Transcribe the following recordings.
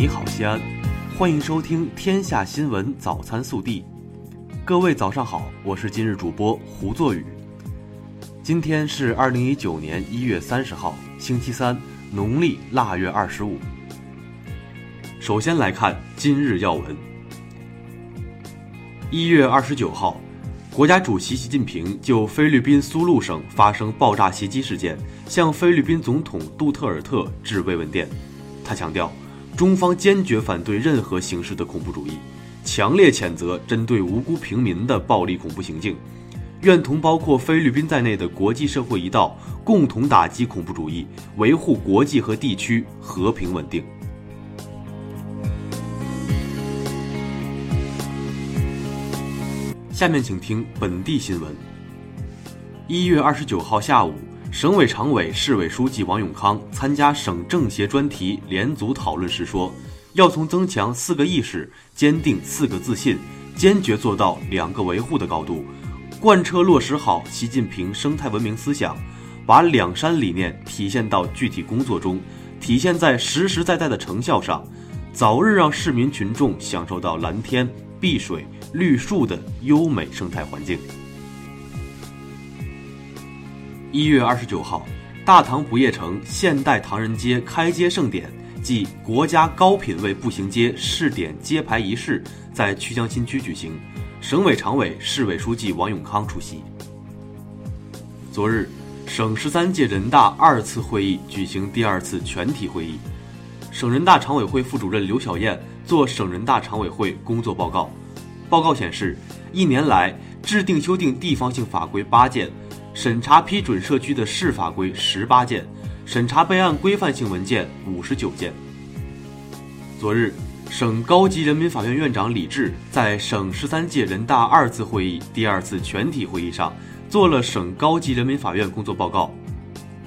你好，西安，欢迎收听《天下新闻早餐速递》。各位早上好，我是今日主播胡作宇。今天是二零一九年一月三十号，星期三，农历腊月二十五。首先来看今日要闻。一月二十九号，国家主席习近平就菲律宾苏禄省发生爆炸袭击事件，向菲律宾总统杜特尔特致慰问电。他强调，中方坚决反对任何形式的恐怖主义，强烈谴责针对无辜平民的暴力恐怖行径，愿同包括菲律宾在内的国际社会一道，共同打击恐怖主义，维护国际和地区和平稳定。下面请听本地新闻。一月二十九号下午，省委常委、市委书记王永康参加省政协专题联组讨论时说：“要从增强四个意识、坚定四个自信、坚决做到两个维护的高度，贯彻落实好习近平生态文明思想，把两山理念体现到具体工作中，体现在实实在在的成效上，早日让市民群众享受到蓝天碧水。”绿树的优美生态环境。一月二十九号，大唐不夜城现代唐人街开街盛典暨国家高品位步行街试点揭牌仪式在曲江新区举行，省委常委、市委书记王永康出席。昨日，省十三届人大二次会议举行第二次全体会议，省人大常委会副主任刘晓燕作省人大常委会工作报告。报告显示，一年来制定修订地方性法规八件，审查批准设区的市法规十八件，审查备案规范性文件五十九件。昨日，省高级人民法院院长李志在省十三届人大二次会议第二次全体会议上做了省高级人民法院工作报告。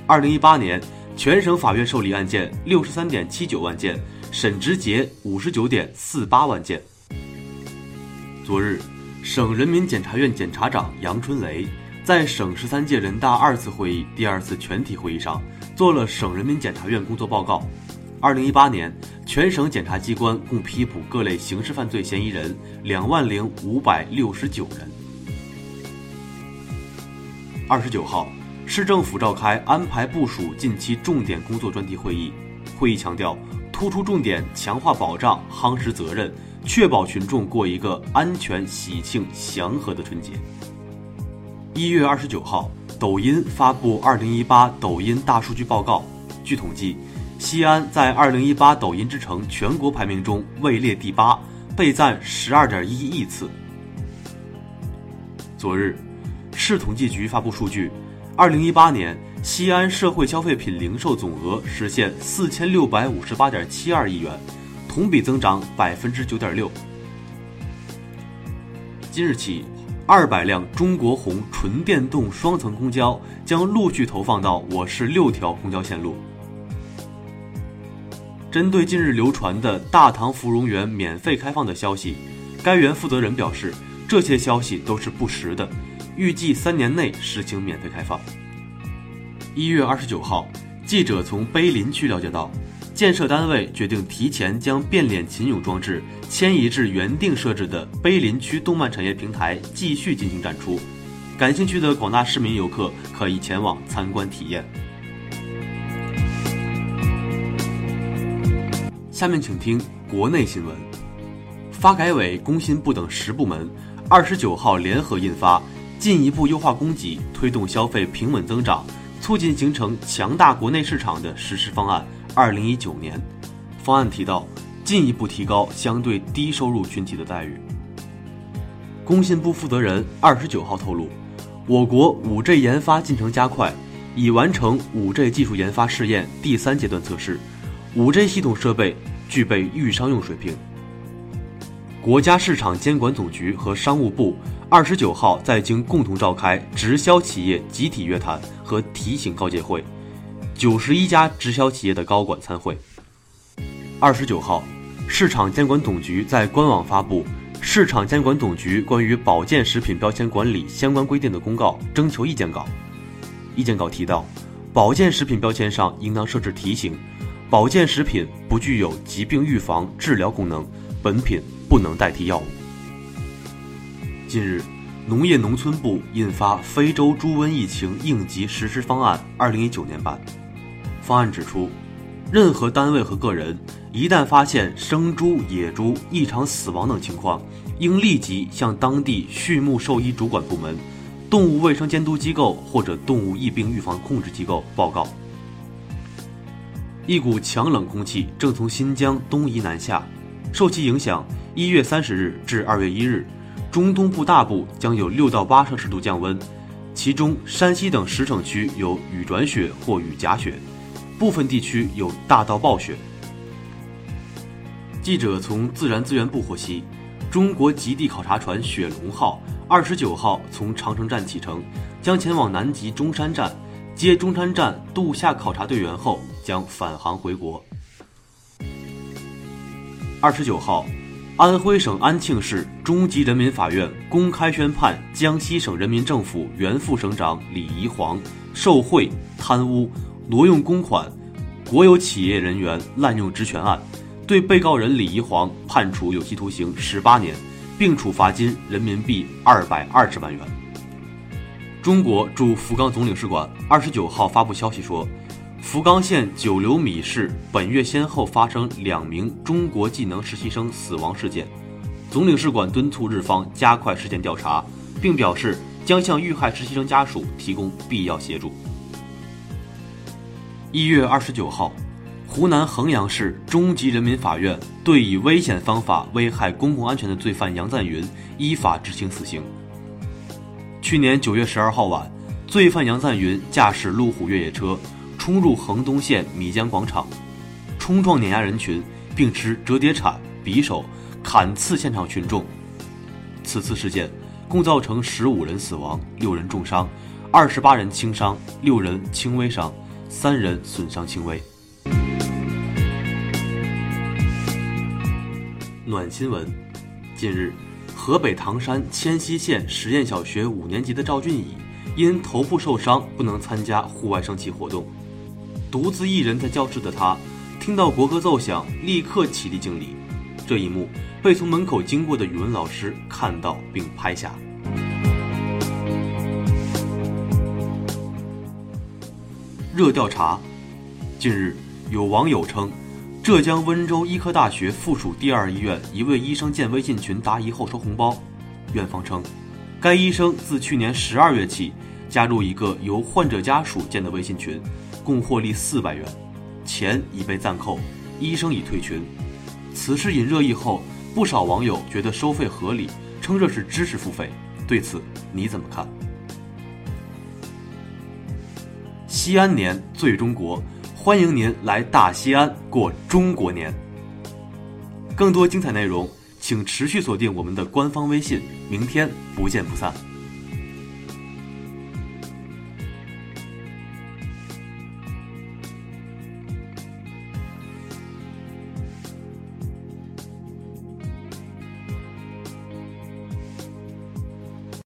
二零一八年，全省法院受理案件六十三点七九万件，审执结五十九点四八万件。昨日，省人民检察院检察长杨春雷在省十三届人大二次会议第二次全体会议上做了省人民检察院工作报告。二零一八年，全省检察机关共批捕各类刑事犯罪嫌疑人两万零五百六十九人。二十九号，市政府召开安排部署近期重点工作专题会议，会议强调突出重点强化保障，夯实责任。确保群众过一个安全、喜庆、祥和的春节。一月二十九号，抖音发布二零一八抖音大数据报告。据统计，西安在二零一八抖音之城全国排名中位列第八，被赞十二点一亿次。昨日，市统计局发布数据，二零一八年西安社会消费品零售总额实现四千六百五十八点七二亿元。同比增长百分之九点六。今日起，二百辆中国红纯电动双层公交将陆续投放到我市六条公交线路。针对近日流传的大唐芙蓉园免费开放的消息，该园负责人表示，这些消息都是不实的，预计三年内实行免费开放。一月二十九号，记者从碑林区了解到。建设单位决定提前将变脸秦俑装置迁移至原定设置的碑林区动漫产业平台，继续进行展出。感兴趣的广大市民游客可以前往参观体验。下面请听国内新闻：发改委、工信部等十部门二十九号联合印发《进一步优化供给，推动消费平稳增长，促进形成强大国内市场的实施方案》。二零一九年，方案提到进一步提高相对低收入群体的待遇。工信部负责人二十九号透露，我国五 G 研发进程加快，已完成五 G 技术研发试验第三阶段测试，五 G 系统设备具备预商用水平。国家市场监管总局和商务部二十九号在京共同召开直销企业集体约谈和提醒告诫会。九十一家直销企业的高管参会。二十九号，市场监管总局在官网发布《市场监管总局关于保健食品标签管理相关规定的公告》征求意见稿。意见稿提到，保健食品标签上应当设置提醒：保健食品不具有疾病预防、治疗功能，本品不能代替药物。近日，农业农村部印发《非洲猪瘟疫情应急实施方案（二零一九年版）》，方案指出，任何单位和个人一旦发现生猪、野猪异常死亡等情况，应立即向当地畜牧兽医主管部门、动物卫生监督机构或者动物疫病预防控制机构报告。一股强冷空气正从新疆东移南下，受其影响，一月三十日至二月一日，中东部大部将有六到八摄氏度降温，其中山西等十省区有雨转雪或雨夹雪，部分地区有大到暴雪。记者从自然资源部获悉，中国极地考察船“雪龙号”二十九号从长城站启程，将前往南极中山站。接中山站度夏考察队员后，将返航回国。二十九号，安徽省安庆市中级人民法院公开宣判江西省人民政府原副省长李宜煌受贿、贪污、挪用公款、国有企业人员滥用职权案，对被告人李宜煌判处有期徒刑十八年，并处罚金人民币二百二十万元。中国驻福冈总领事馆二十九号发布消息说，福冈县九流米市本月先后发生两名中国技能实习生死亡事件。总领事馆敦促日方加快事件调查，并表示将向遇害实习生家属提供必要协助。一月二十九号，湖南衡阳市中级人民法院对以危险方法危害公共安全的罪犯杨赞云依法执行死刑。去年九月十二号晚，罪犯杨赞云驾驶路虎越野车冲入衡东县米江广场，冲撞碾压人群，并持折叠铲、匕首砍刺现场群众。此次事件共造成十五人死亡、六人重伤、二十八人轻伤、六人轻微伤、三人损伤轻微。暖新闻，近日。河北唐山迁西县实验小学五年级的赵俊乙，因头部受伤不能参加户外升旗活动，独自一人在教室的他，听到国歌奏响，立刻起立敬礼。这一幕被从门口经过的语文老师看到并拍下。热调查，近日有网友称。浙江温州医科大学附属第二医院一位医生建微信群答疑后收红包，院方称，该医生自去年十二月起加入一个由患者家属建的微信群，共获利四百元，钱已被暂扣，医生已退群。此事引热议后，不少网友觉得收费合理，称这是知识付费。对此你怎么看？西安年最中国。欢迎您来大西安过中国年。更多精彩内容，请持续锁定我们的官方微信。明天不见不散。